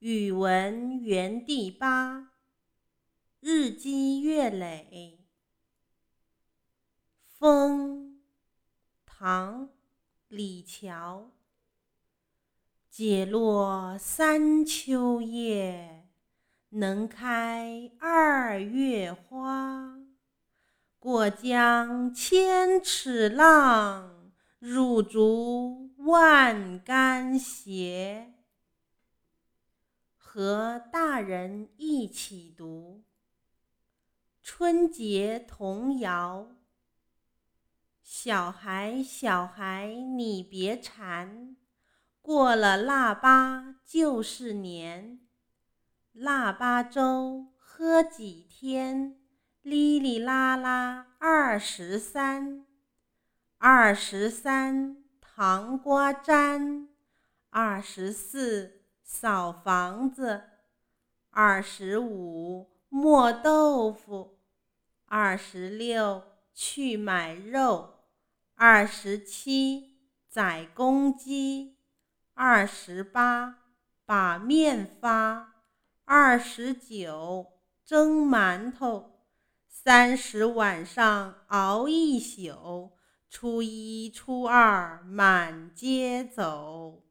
语文园地八，日积月累。风，唐，李峤。解落三秋叶，能开二月花。过江千尺浪，入竹万竿斜。和大人一起读春节童谣。小孩，小孩，你别馋，过了腊八就是年。腊八粥喝几天，哩哩啦啦二十三。二十三糖瓜粘，二十四。扫房子，二十五磨豆腐，二十六去买肉，二十七宰公鸡，二十八把面发，二十九蒸馒头，三十晚上熬一宿，初一初二满街走。